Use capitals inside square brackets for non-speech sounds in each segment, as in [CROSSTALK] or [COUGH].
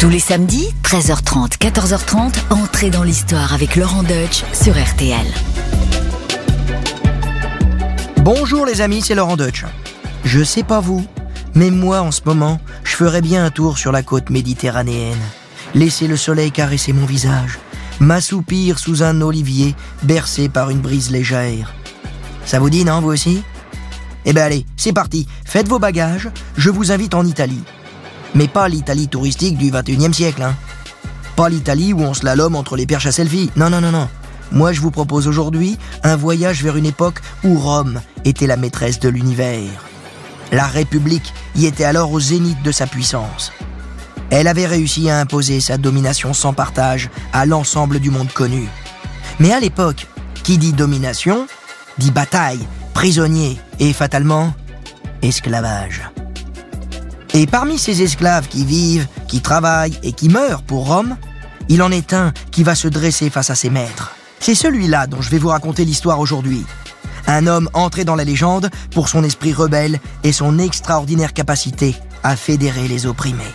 Tous les samedis, 13h30, 14h30, entrez dans l'histoire avec Laurent Deutsch sur RTL. Bonjour les amis, c'est Laurent Deutsch. Je sais pas vous, mais moi en ce moment, je ferais bien un tour sur la côte méditerranéenne. Laisser le soleil caresser mon visage, m'assoupir sous un olivier bercé par une brise légère. Ça vous dit, non, vous aussi? Eh ben allez, c'est parti, faites vos bagages, je vous invite en Italie. Mais pas l'Italie touristique du 21e siècle, hein. Pas l'Italie où on se l'homme entre les perches à selfie. Non, non, non, non. Moi, je vous propose aujourd'hui un voyage vers une époque où Rome était la maîtresse de l'univers. La République y était alors au zénith de sa puissance. Elle avait réussi à imposer sa domination sans partage à l'ensemble du monde connu. Mais à l'époque, qui dit domination, dit bataille, prisonnier et fatalement esclavage. Et parmi ces esclaves qui vivent, qui travaillent et qui meurent pour Rome, il en est un qui va se dresser face à ses maîtres. C'est celui-là dont je vais vous raconter l'histoire aujourd'hui. Un homme entré dans la légende pour son esprit rebelle et son extraordinaire capacité à fédérer les opprimés.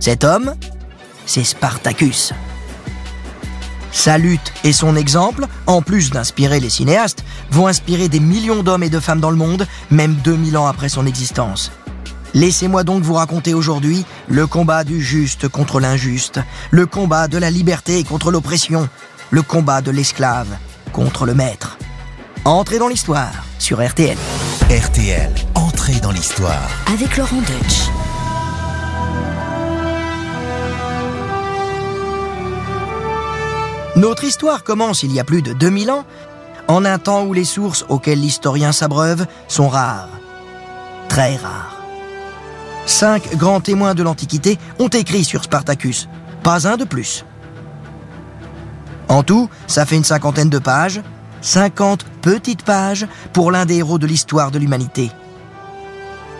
Cet homme, c'est Spartacus. Sa lutte et son exemple, en plus d'inspirer les cinéastes, vont inspirer des millions d'hommes et de femmes dans le monde, même 2000 ans après son existence. Laissez-moi donc vous raconter aujourd'hui le combat du juste contre l'injuste, le combat de la liberté contre l'oppression, le combat de l'esclave contre le maître. Entrez dans l'histoire sur RTL. RTL, entrez dans l'histoire. Avec Laurent Deutsch. Notre histoire commence il y a plus de 2000 ans, en un temps où les sources auxquelles l'historien s'abreuve sont rares. Très rares. Cinq grands témoins de l'Antiquité ont écrit sur Spartacus, pas un de plus. En tout, ça fait une cinquantaine de pages, 50 petites pages pour l'un des héros de l'histoire de l'humanité.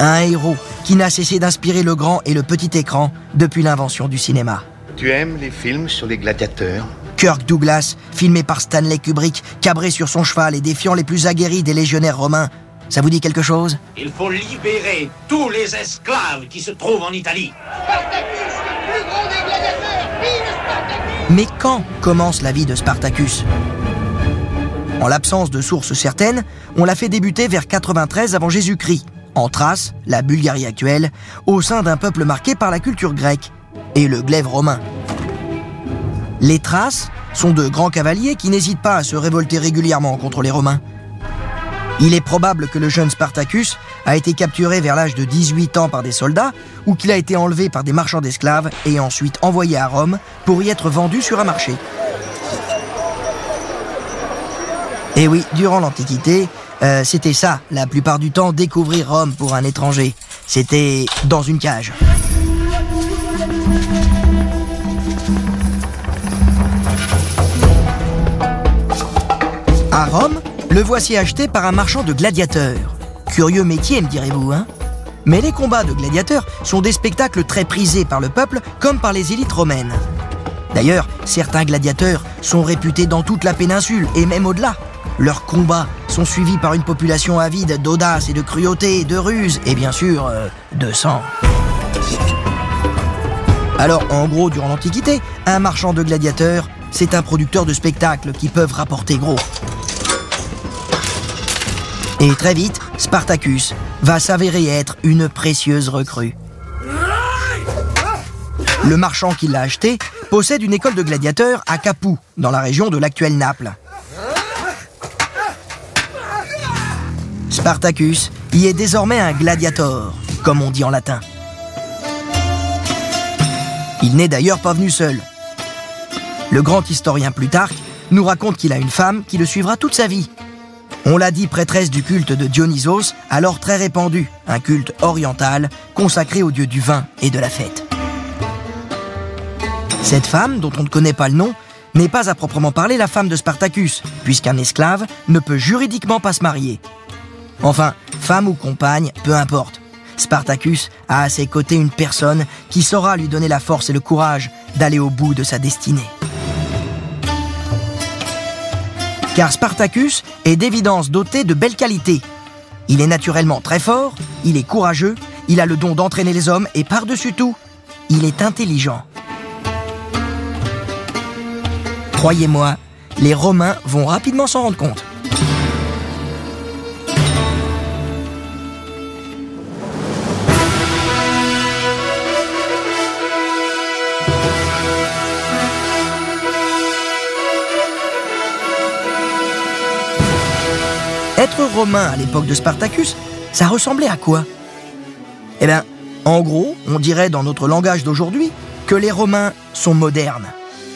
Un héros qui n'a cessé d'inspirer le grand et le petit écran depuis l'invention du cinéma. Tu aimes les films sur les gladiateurs? Kirk Douglas, filmé par Stanley Kubrick, cabré sur son cheval et défiant les plus aguerris des légionnaires romains. Ça vous dit quelque chose Il faut libérer tous les esclaves qui se trouvent en Italie. Mais quand commence la vie de Spartacus En l'absence de sources certaines, on l'a fait débuter vers 93 avant Jésus-Christ, en Thrace, la Bulgarie actuelle, au sein d'un peuple marqué par la culture grecque et le glaive romain. Les Thraces sont de grands cavaliers qui n'hésitent pas à se révolter régulièrement contre les Romains. Il est probable que le jeune Spartacus a été capturé vers l'âge de 18 ans par des soldats ou qu'il a été enlevé par des marchands d'esclaves et ensuite envoyé à Rome pour y être vendu sur un marché. Et oui, durant l'Antiquité, euh, c'était ça, la plupart du temps, découvrir Rome pour un étranger. C'était dans une cage. À Rome, le voici acheté par un marchand de gladiateurs. Curieux métier, me direz-vous, hein? Mais les combats de gladiateurs sont des spectacles très prisés par le peuple comme par les élites romaines. D'ailleurs, certains gladiateurs sont réputés dans toute la péninsule et même au-delà. Leurs combats sont suivis par une population avide d'audace et de cruauté, de ruse et bien sûr euh, de sang. Alors, en gros, durant l'Antiquité, un marchand de gladiateurs, c'est un producteur de spectacles qui peuvent rapporter gros. Et très vite, Spartacus va s'avérer être une précieuse recrue. Le marchand qui l'a acheté possède une école de gladiateurs à Capoue, dans la région de l'actuelle Naples. Spartacus y est désormais un gladiator, comme on dit en latin. Il n'est d'ailleurs pas venu seul. Le grand historien Plutarque nous raconte qu'il a une femme qui le suivra toute sa vie. On l'a dit prêtresse du culte de Dionysos, alors très répandu, un culte oriental consacré au dieu du vin et de la fête. Cette femme, dont on ne connaît pas le nom, n'est pas à proprement parler la femme de Spartacus, puisqu'un esclave ne peut juridiquement pas se marier. Enfin, femme ou compagne, peu importe. Spartacus a à ses côtés une personne qui saura lui donner la force et le courage d'aller au bout de sa destinée. car Spartacus est d'évidence doté de belles qualités. Il est naturellement très fort, il est courageux, il a le don d'entraîner les hommes et par-dessus tout, il est intelligent. Croyez-moi, les Romains vont rapidement s'en rendre compte. Être romain à l'époque de Spartacus, ça ressemblait à quoi? Eh bien, en gros, on dirait dans notre langage d'aujourd'hui que les Romains sont modernes.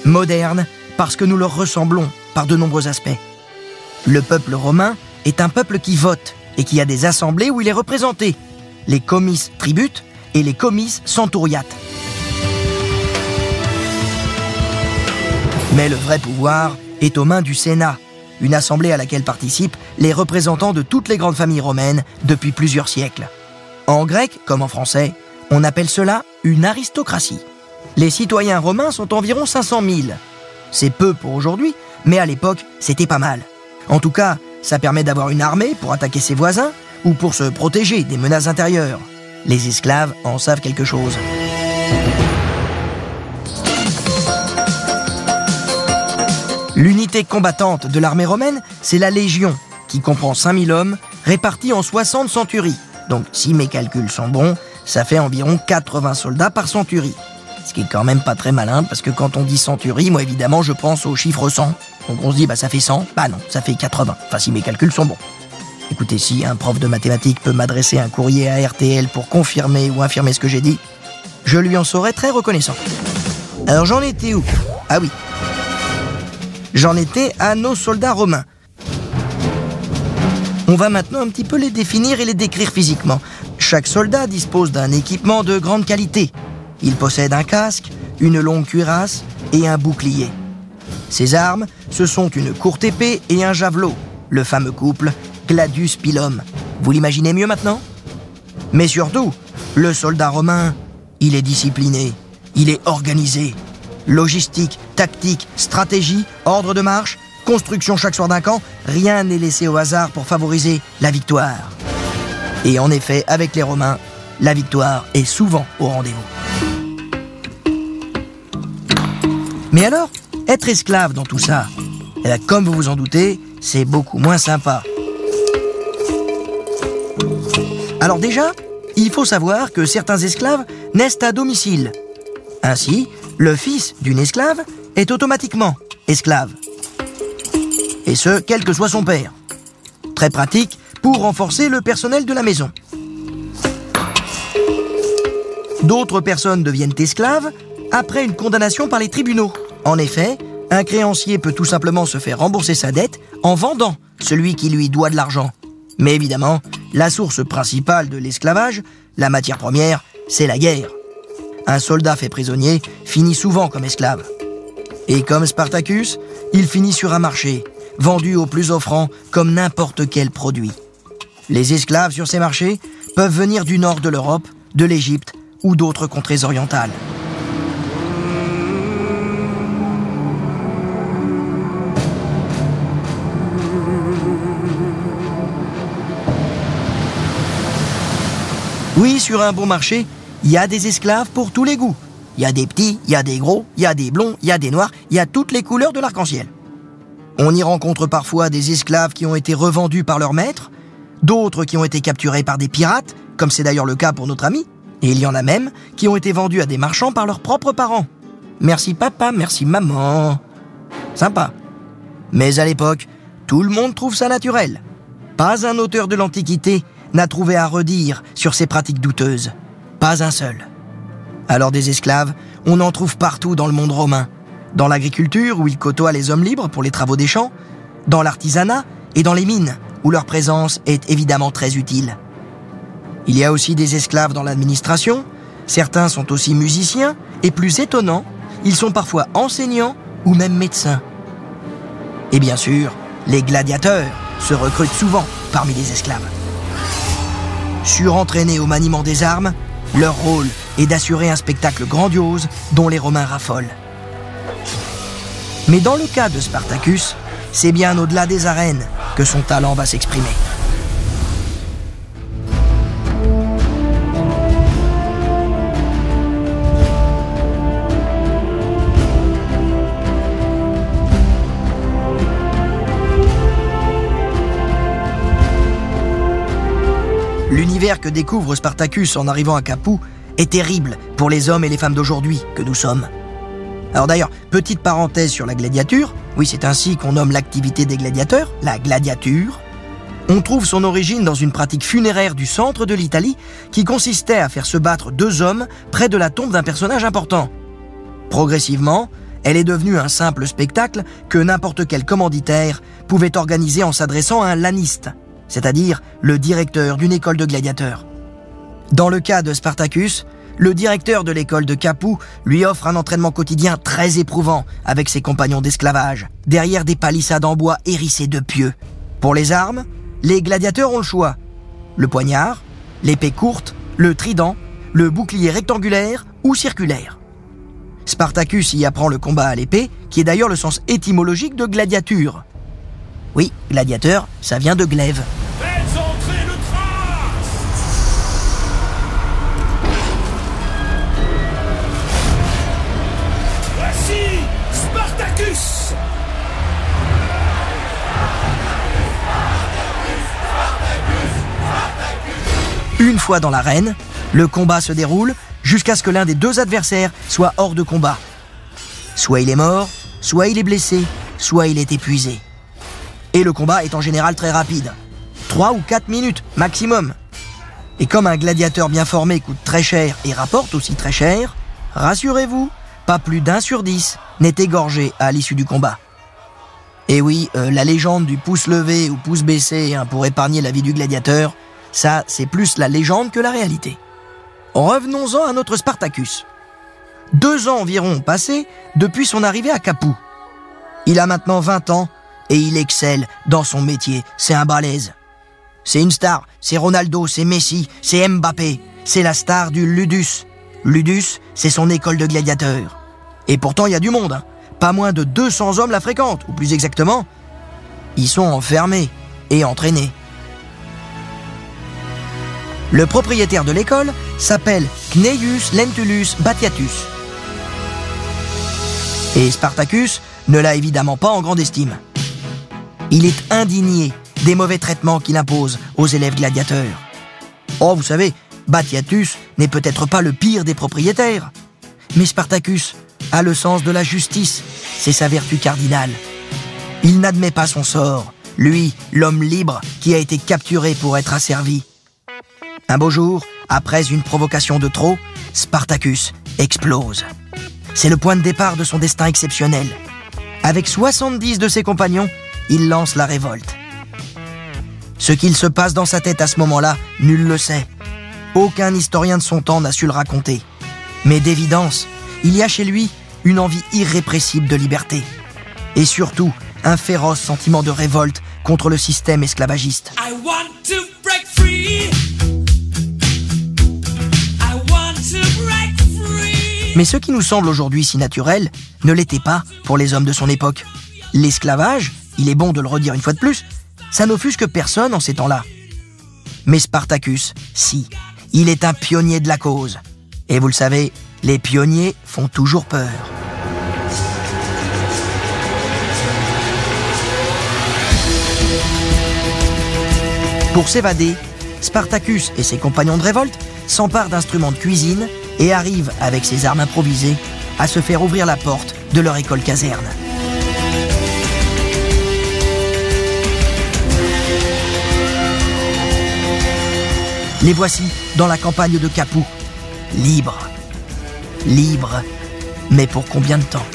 Modernes parce que nous leur ressemblons par de nombreux aspects. Le peuple romain est un peuple qui vote et qui a des assemblées où il est représenté. Les comices tributent et les comices centuriates. Mais le vrai pouvoir est aux mains du Sénat, une assemblée à laquelle participent les représentants de toutes les grandes familles romaines depuis plusieurs siècles. En grec, comme en français, on appelle cela une aristocratie. Les citoyens romains sont environ 500 000. C'est peu pour aujourd'hui, mais à l'époque, c'était pas mal. En tout cas, ça permet d'avoir une armée pour attaquer ses voisins ou pour se protéger des menaces intérieures. Les esclaves en savent quelque chose. L'unité combattante de l'armée romaine, c'est la Légion, qui comprend 5000 hommes répartis en 60 centuries. Donc si mes calculs sont bons, ça fait environ 80 soldats par centurie. Ce qui est quand même pas très malin, parce que quand on dit centurie, moi évidemment je pense au chiffre 100. Donc on se dit bah ça fait 100, bah non, ça fait 80. Enfin si mes calculs sont bons. Écoutez, si un prof de mathématiques peut m'adresser un courrier à RTL pour confirmer ou infirmer ce que j'ai dit, je lui en serais très reconnaissant. Alors j'en étais où? Ah oui, J'en étais à nos soldats romains. On va maintenant un petit peu les définir et les décrire physiquement. Chaque soldat dispose d'un équipement de grande qualité. Il possède un casque, une longue cuirasse et un bouclier. Ses armes, ce sont une courte épée et un javelot, le fameux couple Gladius Pilum. Vous l'imaginez mieux maintenant? Mais surtout, le soldat romain, il est discipliné, il est organisé, Logistique, tactique, stratégie, ordre de marche, construction chaque soir d'un camp, rien n'est laissé au hasard pour favoriser la victoire. Et en effet, avec les Romains, la victoire est souvent au rendez-vous. Mais alors, être esclave dans tout ça, eh comme vous vous en doutez, c'est beaucoup moins sympa. Alors déjà, il faut savoir que certains esclaves naissent à domicile. Ainsi, le fils d'une esclave est automatiquement esclave. Et ce, quel que soit son père. Très pratique pour renforcer le personnel de la maison. D'autres personnes deviennent esclaves après une condamnation par les tribunaux. En effet, un créancier peut tout simplement se faire rembourser sa dette en vendant celui qui lui doit de l'argent. Mais évidemment, la source principale de l'esclavage, la matière première, c'est la guerre un soldat fait prisonnier finit souvent comme esclave. Et comme Spartacus, il finit sur un marché, vendu au plus offrant comme n'importe quel produit. Les esclaves sur ces marchés peuvent venir du nord de l'Europe, de l'Égypte ou d'autres contrées orientales. Oui, sur un bon marché, il y a des esclaves pour tous les goûts. Il y a des petits, il y a des gros, il y a des blonds, il y a des noirs, il y a toutes les couleurs de l'arc-en-ciel. On y rencontre parfois des esclaves qui ont été revendus par leur maître, d'autres qui ont été capturés par des pirates, comme c'est d'ailleurs le cas pour notre ami, et il y en a même qui ont été vendus à des marchands par leurs propres parents. Merci papa, merci maman. Sympa. Mais à l'époque, tout le monde trouve ça naturel. Pas un auteur de l'Antiquité n'a trouvé à redire sur ces pratiques douteuses. Pas un seul. Alors des esclaves, on en trouve partout dans le monde romain. Dans l'agriculture, où ils côtoient les hommes libres pour les travaux des champs, dans l'artisanat et dans les mines, où leur présence est évidemment très utile. Il y a aussi des esclaves dans l'administration, certains sont aussi musiciens, et plus étonnant, ils sont parfois enseignants ou même médecins. Et bien sûr, les gladiateurs se recrutent souvent parmi les esclaves. Surentraînés au maniement des armes, leur rôle et d'assurer un spectacle grandiose dont les Romains raffolent. Mais dans le cas de Spartacus, c'est bien au-delà des arènes que son talent va s'exprimer. L'univers que découvre Spartacus en arrivant à Capoue est terrible pour les hommes et les femmes d'aujourd'hui que nous sommes. Alors d'ailleurs, petite parenthèse sur la gladiature, oui c'est ainsi qu'on nomme l'activité des gladiateurs, la gladiature. On trouve son origine dans une pratique funéraire du centre de l'Italie qui consistait à faire se battre deux hommes près de la tombe d'un personnage important. Progressivement, elle est devenue un simple spectacle que n'importe quel commanditaire pouvait organiser en s'adressant à un laniste, c'est-à-dire le directeur d'une école de gladiateurs. Dans le cas de Spartacus, le directeur de l'école de Capoue lui offre un entraînement quotidien très éprouvant avec ses compagnons d'esclavage, derrière des palissades en bois hérissées de pieux. Pour les armes, les gladiateurs ont le choix. Le poignard, l'épée courte, le trident, le bouclier rectangulaire ou circulaire. Spartacus y apprend le combat à l'épée, qui est d'ailleurs le sens étymologique de gladiature. Oui, gladiateur, ça vient de glaive. Fois dans l'arène, le combat se déroule jusqu'à ce que l'un des deux adversaires soit hors de combat. Soit il est mort, soit il est blessé, soit il est épuisé. Et le combat est en général très rapide. 3 ou 4 minutes maximum. Et comme un gladiateur bien formé coûte très cher et rapporte aussi très cher, rassurez-vous, pas plus d'un sur dix n'est égorgé à l'issue du combat. Et oui, euh, la légende du pouce levé ou pouce baissé hein, pour épargner la vie du gladiateur, ça c'est plus la légende que la réalité. Revenons-en à notre Spartacus. Deux ans environ ont passé depuis son arrivée à Capoue. Il a maintenant 20 ans et il excelle dans son métier. C'est un balèze. C'est une star. C'est Ronaldo, c'est Messi, c'est Mbappé. C'est la star du Ludus. Ludus, c'est son école de gladiateurs. Et pourtant, il y a du monde. hein. Pas moins de 200 hommes la fréquentent, ou plus exactement, ils sont enfermés et entraînés. Le propriétaire de l'école s'appelle Cneius Lentulus Batiatus. Et Spartacus ne l'a évidemment pas en grande estime. Il est indigné des mauvais traitements qu'il impose aux élèves gladiateurs. Oh, vous savez, Batiatus n'est peut-être pas le pire des propriétaires. Mais Spartacus a le sens de la justice, c'est sa vertu cardinale. Il n'admet pas son sort, lui, l'homme libre qui a été capturé pour être asservi. Un beau jour, après une provocation de trop, Spartacus explose. C'est le point de départ de son destin exceptionnel. Avec 70 de ses compagnons, il lance la révolte. Ce qu'il se passe dans sa tête à ce moment-là, nul le sait. Aucun historien de son temps n'a su le raconter. Mais d'évidence, il y a chez lui une envie irrépressible de liberté. Et surtout, un féroce sentiment de révolte contre le système esclavagiste. Mais ce qui nous semble aujourd'hui si naturel ne l'était pas pour les hommes de son époque. L'esclavage, il est bon de le redire une fois de plus, ça n'offusque personne en ces temps-là. Mais Spartacus, si, il est un pionnier de la cause. Et vous le savez, les pionniers font toujours peur. Pour s'évader, Spartacus et ses compagnons de révolte s'emparent d'instruments de cuisine et arrivent, avec ses armes improvisées, à se faire ouvrir la porte de leur école caserne. Les voici dans la campagne de Capoue, libres. Libres, mais pour combien de temps?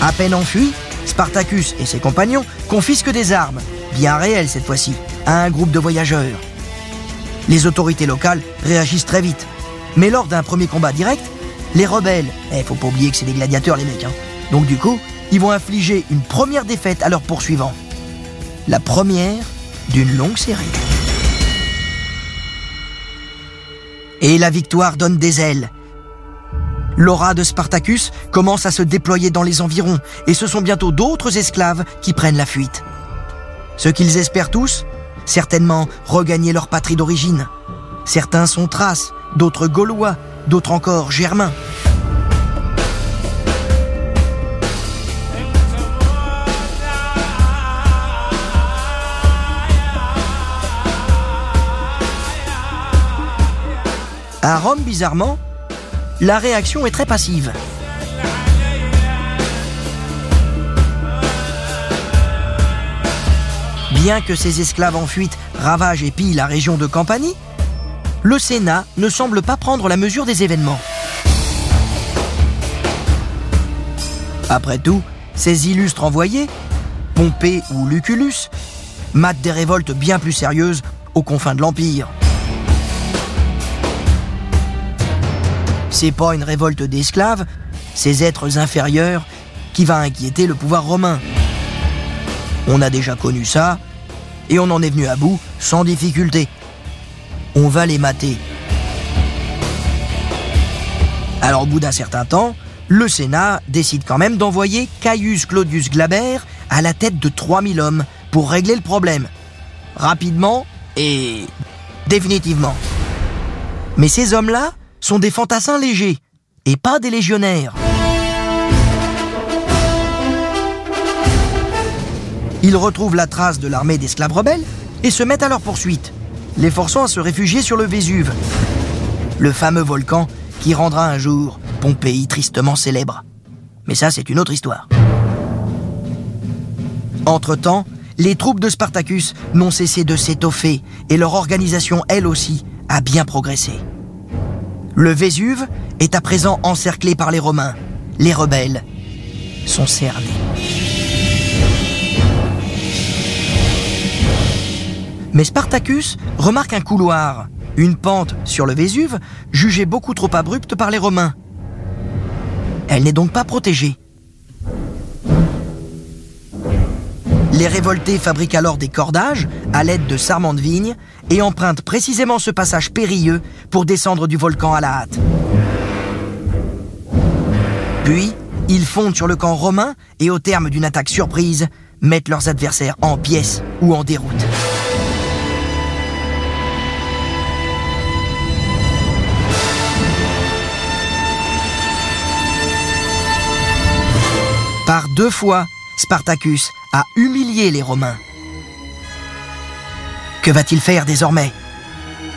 À peine enfui, Spartacus et ses compagnons confisquent des armes, bien réelles cette fois-ci, à un groupe de voyageurs. Les autorités locales réagissent très vite. Mais lors d'un premier combat direct, les rebelles, eh, faut pas oublier que c'est des gladiateurs les mecs, hein. donc du coup, ils vont infliger une première défaite à leurs poursuivants. La première d'une longue série. Et la victoire donne des ailes. L'aura de Spartacus commence à se déployer dans les environs, et ce sont bientôt d'autres esclaves qui prennent la fuite. Ce qu'ils espèrent tous, certainement regagner leur patrie d'origine. Certains sont thraces, d'autres gaulois, d'autres encore germains. À Rome, bizarrement, la réaction est très passive. Bien que ces esclaves en fuite ravagent et pillent la région de Campanie, le Sénat ne semble pas prendre la mesure des événements. Après tout, ces illustres envoyés, Pompée ou Lucullus, matent des révoltes bien plus sérieuses aux confins de l'Empire. C'est pas une révolte d'esclaves, ces êtres inférieurs, qui va inquiéter le pouvoir romain. On a déjà connu ça, et on en est venu à bout sans difficulté. On va les mater. Alors au bout d'un certain temps, le Sénat décide quand même d'envoyer Caius Claudius Glaber à la tête de 3000 hommes pour régler le problème. Rapidement et définitivement. Mais ces hommes-là sont des fantassins légers et pas des légionnaires. Ils retrouvent la trace de l'armée d'esclaves rebelles et se mettent à leur poursuite, les forçant à se réfugier sur le Vésuve, le fameux volcan qui rendra un jour Pompéi tristement célèbre. Mais ça, c'est une autre histoire. Entre-temps, les troupes de Spartacus n'ont cessé de s'étoffer et leur organisation, elle aussi, a bien progressé. Le Vésuve est à présent encerclé par les Romains. Les rebelles sont cernés. Mais Spartacus remarque un couloir, une pente sur le Vésuve, jugée beaucoup trop abrupte par les Romains. Elle n'est donc pas protégée. Les révoltés fabriquent alors des cordages à l'aide de sarments de vigne et empruntent précisément ce passage périlleux pour descendre du volcan à la hâte. Puis, ils fondent sur le camp romain et au terme d'une attaque surprise, mettent leurs adversaires en pièces ou en déroute. Deux fois, Spartacus a humilié les Romains. Que va-t-il faire désormais?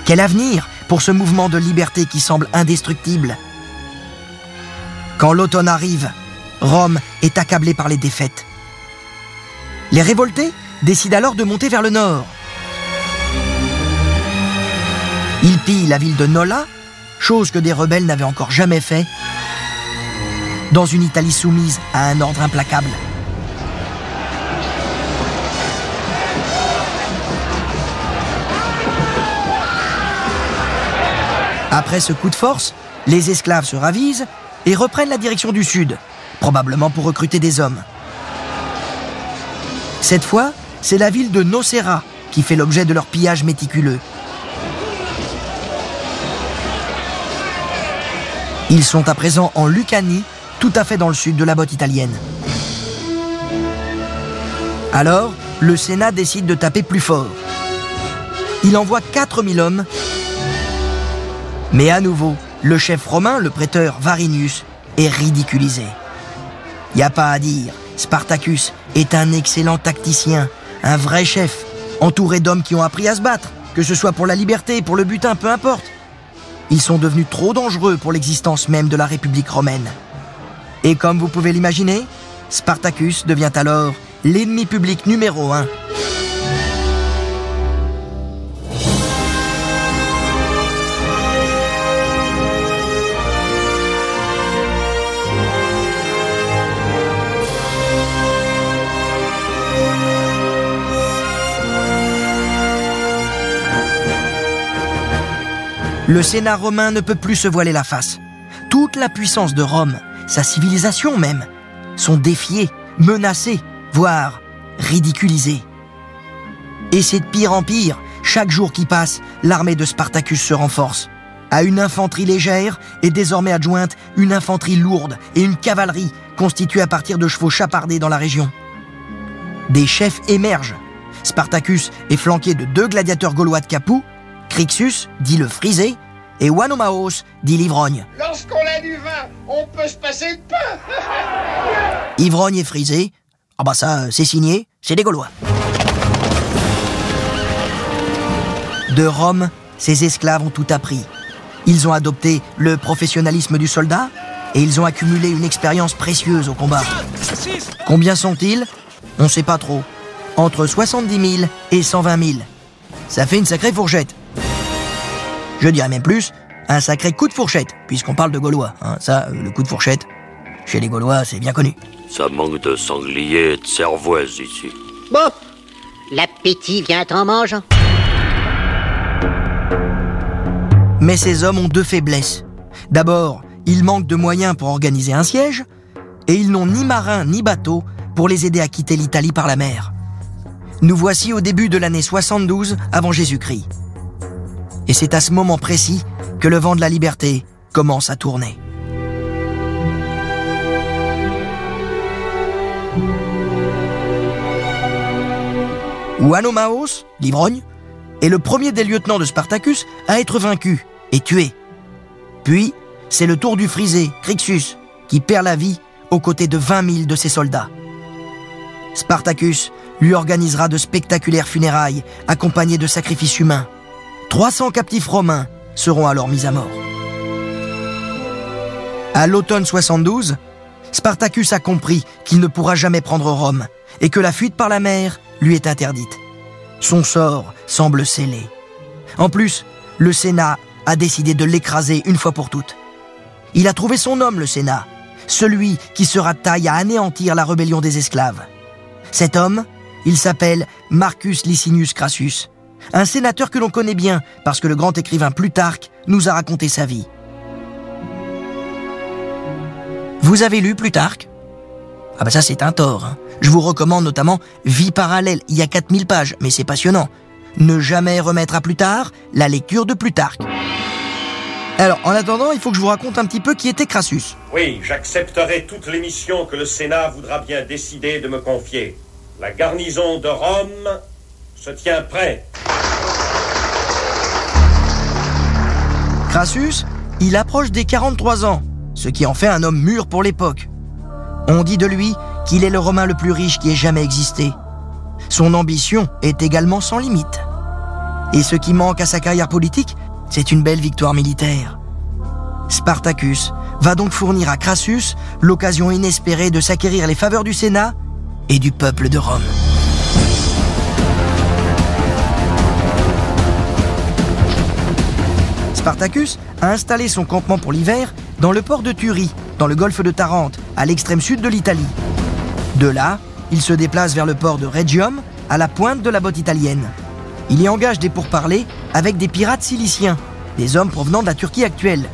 Quel avenir pour ce mouvement de liberté qui semble indestructible? Quand l'automne arrive, Rome est accablée par les défaites. Les révoltés décident alors de monter vers le nord. Ils pillent la ville de Nola, chose que des rebelles n'avaient encore jamais fait, dans une Italie soumise à un ordre implacable. Après ce coup de force, les esclaves se ravisent et reprennent la direction du sud, probablement pour recruter des hommes. Cette fois, c'est la ville de Nocera qui fait l'objet de leur pillage méticuleux. Ils sont à présent en Lucanie, tout à fait dans le sud de la botte italienne. Alors, le Sénat décide de taper plus fort. Il envoie 4000 hommes, mais à nouveau, le chef romain, le prêteur Varinius, est ridiculisé. Y a pas à dire, Spartacus est un excellent tacticien, un vrai chef, entouré d'hommes qui ont appris à se battre, que ce soit pour la liberté, pour le butin, peu importe. Ils sont devenus trop dangereux pour l'existence même de la République romaine. Et comme vous pouvez l'imaginer, Spartacus devient alors l'ennemi public numéro un. Le Sénat romain ne peut plus se voiler la face. Toute la puissance de Rome, sa civilisation même, sont défiées, menacées, voire ridiculisées. Et c'est de pire en pire. Chaque jour qui passe, l'armée de Spartacus se renforce. À une infanterie légère est désormais adjointe une infanterie lourde et une cavalerie constituée à partir de chevaux chapardés dans la région. Des chefs émergent. Spartacus est flanqué de deux gladiateurs gaulois de Capoue, Crixus, dit le frisé, et Wanomaos, dit l'ivrogne. Lorsqu'on a du vin, on peut se passer de pain. [LAUGHS] Ivrogne et frisé, ah bah ça, c'est signé, c'est des Gaulois. De Rome, ses esclaves ont tout appris. Ils ont adopté le professionnalisme du soldat et ils ont accumulé une expérience précieuse au combat. Combien sont-ils? On ne sait pas trop. Entre 70 000 et 120 000. Ça fait une sacrée fourchette. Je dirais même plus, un sacré coup de fourchette, puisqu'on parle de Gaulois. hein. Ça, euh, le coup de fourchette, chez les Gaulois, c'est bien connu. Ça manque de sanglier et de cervoise ici. Bon, l'appétit vient en mangeant. Mais ces hommes ont deux faiblesses. D'abord, ils manquent de moyens pour organiser un siège, et ils n'ont ni marin ni bateau pour les aider à quitter l'Italie par la mer. Nous voici au début de l'année 72 avant Jésus-Christ. Et c'est à ce moment précis que le vent de la liberté commence à tourner. Ouanomaos, l'ivrogne, est le premier des lieutenants de Spartacus à être vaincu et tué. Puis, c'est le tour du frisé, Crixus, qui perd la vie aux côtés de 20 000 de ses soldats. Spartacus lui organisera de spectaculaires funérailles accompagnées de sacrifices humains. 300 captifs romains seront alors mis à mort. À l'automne 72, Spartacus a compris qu'il ne pourra jamais prendre Rome et que la fuite par la mer lui est interdite. Son sort semble scellé. En plus, le Sénat a décidé de l'écraser une fois pour toutes. Il a trouvé son homme, le Sénat, celui qui sera taille à anéantir la rébellion des esclaves. Cet homme, il s'appelle Marcus Licinius Crassus, un sénateur que l'on connaît bien parce que le grand écrivain Plutarque nous a raconté sa vie. Vous avez lu Plutarque? Ah bah ça c'est un tort. hein. Je vous recommande notamment Vie parallèle, il y a 4000 pages, mais c'est passionnant. Ne jamais remettre à plus tard la lecture de Plutarque. Alors, en attendant, il faut que je vous raconte un petit peu qui était Crassus. Oui, j'accepterai toutes les missions que le Sénat voudra bien décider de me confier. La garnison de Rome se tient prête. Crassus, il approche des 43 ans, ce qui en fait un homme mûr pour l'époque. On dit de lui qu'il est le Romain le plus riche qui ait jamais existé. Son ambition est également sans limite. Et ce qui manque à sa carrière politique, c'est une belle victoire militaire. Spartacus va donc fournir à Crassus l'occasion inespérée de s'acquérir les faveurs du Sénat et du peuple de Rome. Spartacus a installé son campement pour l'hiver dans le port de Turie, dans le golfe de Tarente, à l'extrême sud de l'Italie. De là, il se déplace vers le port de Regium, à la pointe de la botte italienne. Il y engage des pourparlers avec des pirates ciliciens, des hommes provenant de la Turquie actuelle.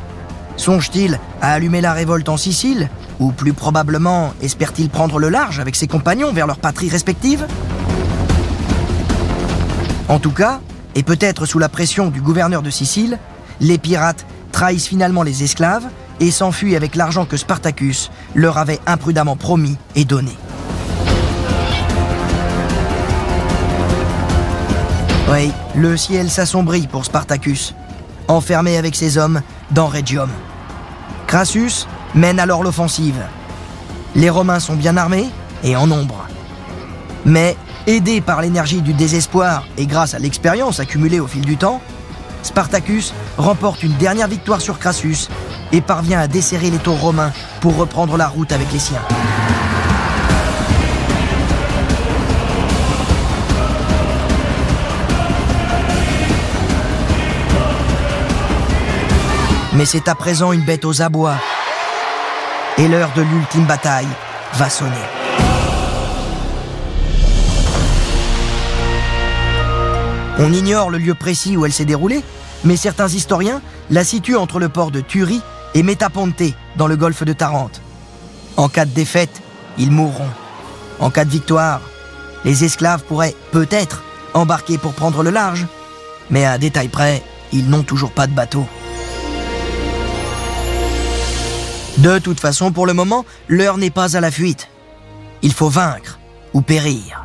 Songe-t-il à allumer la révolte en Sicile Ou plus probablement, espère-t-il prendre le large avec ses compagnons vers leurs patries respectives En tout cas, et peut-être sous la pression du gouverneur de Sicile, les pirates trahissent finalement les esclaves et s'enfuient avec l'argent que Spartacus leur avait imprudemment promis et donné. Oui, le ciel s'assombrit pour Spartacus, enfermé avec ses hommes dans Regium. Crassus mène alors l'offensive. Les Romains sont bien armés et en nombre. Mais, aidé par l'énergie du désespoir et grâce à l'expérience accumulée au fil du temps, Spartacus remporte une dernière victoire sur Crassus et parvient à desserrer les taux romains pour reprendre la route avec les siens. Mais c'est à présent une bête aux abois. Et l'heure de l'ultime bataille va sonner. On ignore le lieu précis où elle s'est déroulée, mais certains historiens la situent entre le port de Turie et Metaponte, dans le golfe de Tarente. En cas de défaite, ils mourront. En cas de victoire, les esclaves pourraient peut-être embarquer pour prendre le large, mais à détail près, ils n'ont toujours pas de bateau. De toute façon, pour le moment, l'heure n'est pas à la fuite. Il faut vaincre ou périr.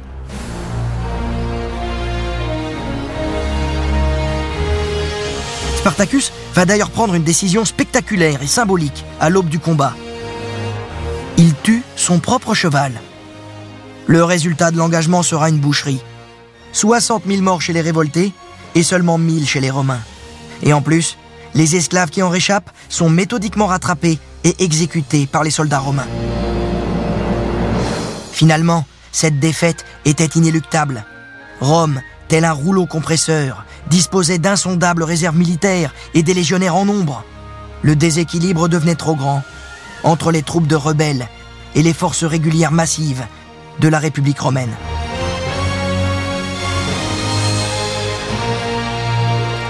Spartacus va d'ailleurs prendre une décision spectaculaire et symbolique à l'aube du combat. Il tue son propre cheval. Le résultat de l'engagement sera une boucherie. 60 000 morts chez les révoltés et seulement 1000 chez les Romains. Et en plus, les esclaves qui en réchappent sont méthodiquement rattrapés et exécutés par les soldats romains. Finalement, cette défaite était inéluctable. Rome, tel un rouleau compresseur, disposait d'insondables réserves militaires et des légionnaires en nombre. Le déséquilibre devenait trop grand entre les troupes de rebelles et les forces régulières massives de la République romaine.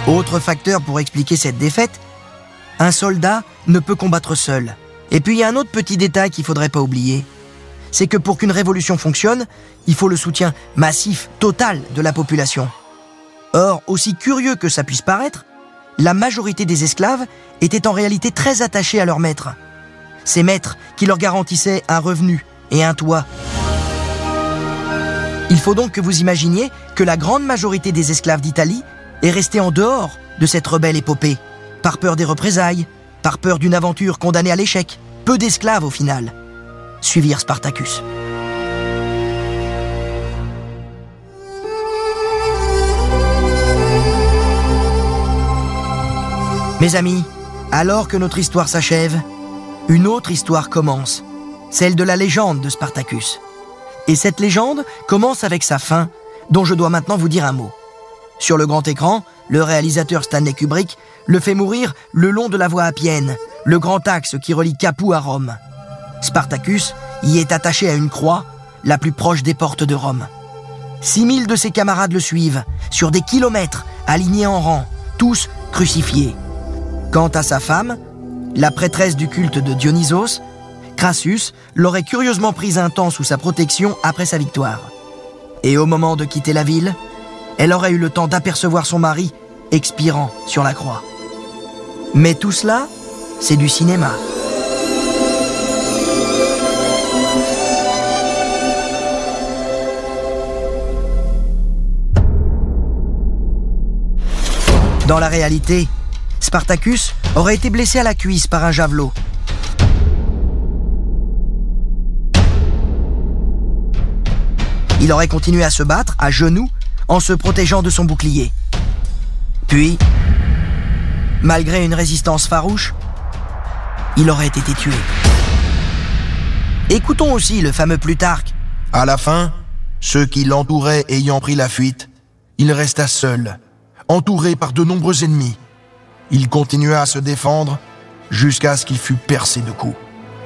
Autre facteur pour expliquer cette défaite, un soldat ne peut combattre seul. Et puis il y a un autre petit détail qu'il faudrait pas oublier. C'est que pour qu'une révolution fonctionne, il faut le soutien massif, total de la population. Or, aussi curieux que ça puisse paraître, la majorité des esclaves étaient en réalité très attachés à leurs maîtres. Ces maîtres qui leur garantissaient un revenu et un toit. Il faut donc que vous imaginiez que la grande majorité des esclaves d'Italie est restée en dehors de cette rebelle épopée, par peur des représailles, par peur d'une aventure condamnée à l'échec. Peu d'esclaves au final suivirent Spartacus. Mes amis, alors que notre histoire s'achève, une autre histoire commence, celle de la légende de Spartacus. Et cette légende commence avec sa fin, dont je dois maintenant vous dire un mot. Sur le grand écran, le réalisateur Stanley Kubrick le fait mourir le long de la voie appienne, le grand axe qui relie Capoue à Rome. Spartacus y est attaché à une croix, la plus proche des portes de Rome. 6000 de ses camarades le suivent, sur des kilomètres, alignés en rang, tous crucifiés. Quant à sa femme, la prêtresse du culte de Dionysos, Crassus l'aurait curieusement prise un temps sous sa protection après sa victoire. Et au moment de quitter la ville, elle aurait eu le temps d'apercevoir son mari expirant sur la croix. Mais tout cela, c'est du cinéma. Dans la réalité, Spartacus aurait été blessé à la cuisse par un javelot. Il aurait continué à se battre à genoux en se protégeant de son bouclier. Puis, malgré une résistance farouche, il aurait été tué. Écoutons aussi le fameux Plutarque. À la fin, ceux qui l'entouraient ayant pris la fuite, il resta seul, entouré par de nombreux ennemis. Il continua à se défendre jusqu'à ce qu'il fût percé de coups.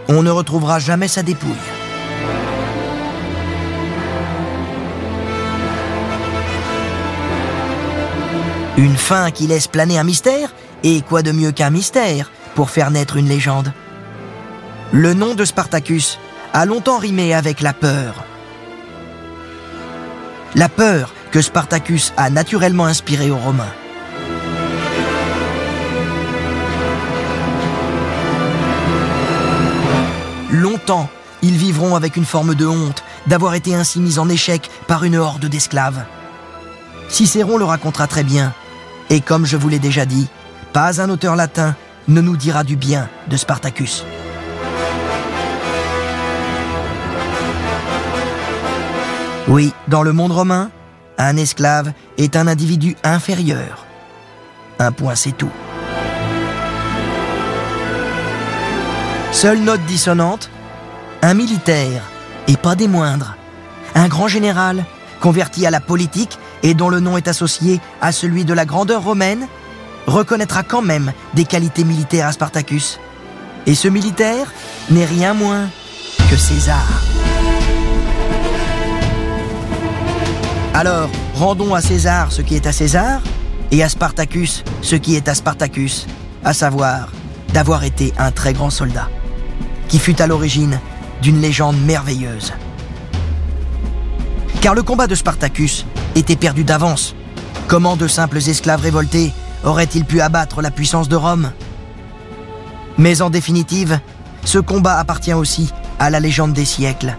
On ne retrouvera jamais sa dépouille. Une fin qui laisse planer un mystère, et quoi de mieux qu'un mystère pour faire naître une légende? Le nom de Spartacus a longtemps rimé avec la peur. La peur que Spartacus a naturellement inspirée aux Romains. Longtemps, ils vivront avec une forme de honte d'avoir été ainsi mis en échec par une horde d'esclaves. Cicéron le racontera très bien. Et comme je vous l'ai déjà dit, pas un auteur latin ne nous dira du bien de Spartacus. Oui, dans le monde romain, un esclave est un individu inférieur. Un point, c'est tout. Seule note dissonante, un militaire, et pas des moindres, un grand général, converti à la politique et dont le nom est associé à celui de la grandeur romaine, reconnaîtra quand même des qualités militaires à Spartacus. Et ce militaire n'est rien moins que César. Alors, rendons à César ce qui est à César, et à Spartacus ce qui est à Spartacus, à savoir d'avoir été un très grand soldat, qui fut à l'origine d'une légende merveilleuse. Car le combat de Spartacus était perdu d'avance. Comment de simples esclaves révoltés auraient-ils pu abattre la puissance de Rome? Mais en définitive, ce combat appartient aussi à la légende des siècles,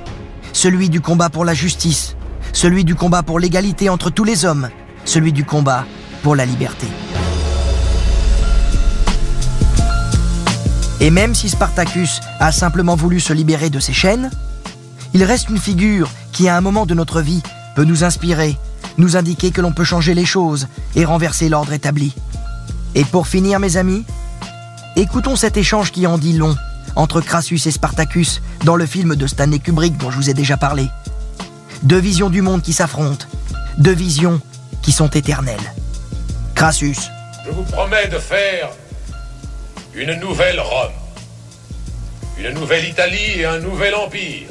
celui du combat pour la justice, celui du combat pour l'égalité entre tous les hommes, celui du combat pour la liberté. Et même si Spartacus a simplement voulu se libérer de ses chaînes, il reste une figure qui à un moment de notre vie peut nous inspirer, nous indiquer que l'on peut changer les choses et renverser l'ordre établi. Et pour finir, mes amis, écoutons cet échange qui en dit long entre Crassus et Spartacus dans le film de Stanley Kubrick dont je vous ai déjà parlé. Deux visions du monde qui s'affrontent, deux visions qui sont éternelles. Crassus, Je vous promets de faire une nouvelle Rome, une nouvelle Italie et un nouvel empire.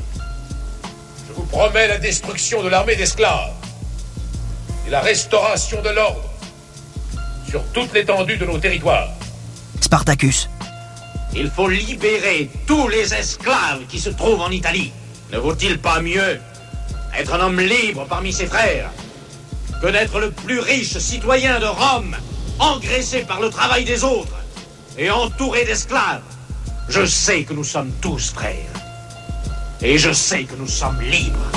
Je vous promets la destruction de l'armée d'esclaves et la restauration de l'ordre sur toute l'étendue de nos territoires. Spartacus, Il faut libérer tous les esclaves qui se trouvent en Italie. Ne vaut-il pas mieux être un homme libre parmi ses frères que d'être le plus riche citoyen de Rome, engraissé par le travail des autres? Et entouré d'esclaves Je sais que nous sommes tous frères. Et je sais que nous sommes libres.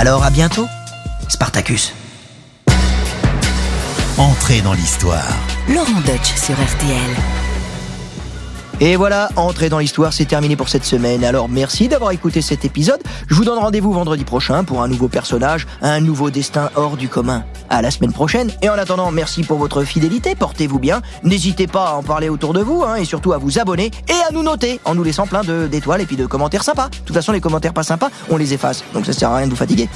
alors à bientôt, Spartacus. Entrez dans l'histoire. Laurent Deutsch sur RTL. Et voilà, entrer dans l'histoire, c'est terminé pour cette semaine. Alors merci d'avoir écouté cet épisode. Je vous donne rendez-vous vendredi prochain pour un nouveau personnage, un nouveau destin hors du commun. À la semaine prochaine. Et en attendant, merci pour votre fidélité. Portez-vous bien. N'hésitez pas à en parler autour de vous, hein, et surtout à vous abonner et à nous noter en nous laissant plein d'étoiles et puis de commentaires sympas. De toute façon, les commentaires pas sympas, on les efface. Donc ça sert à rien de vous fatiguer.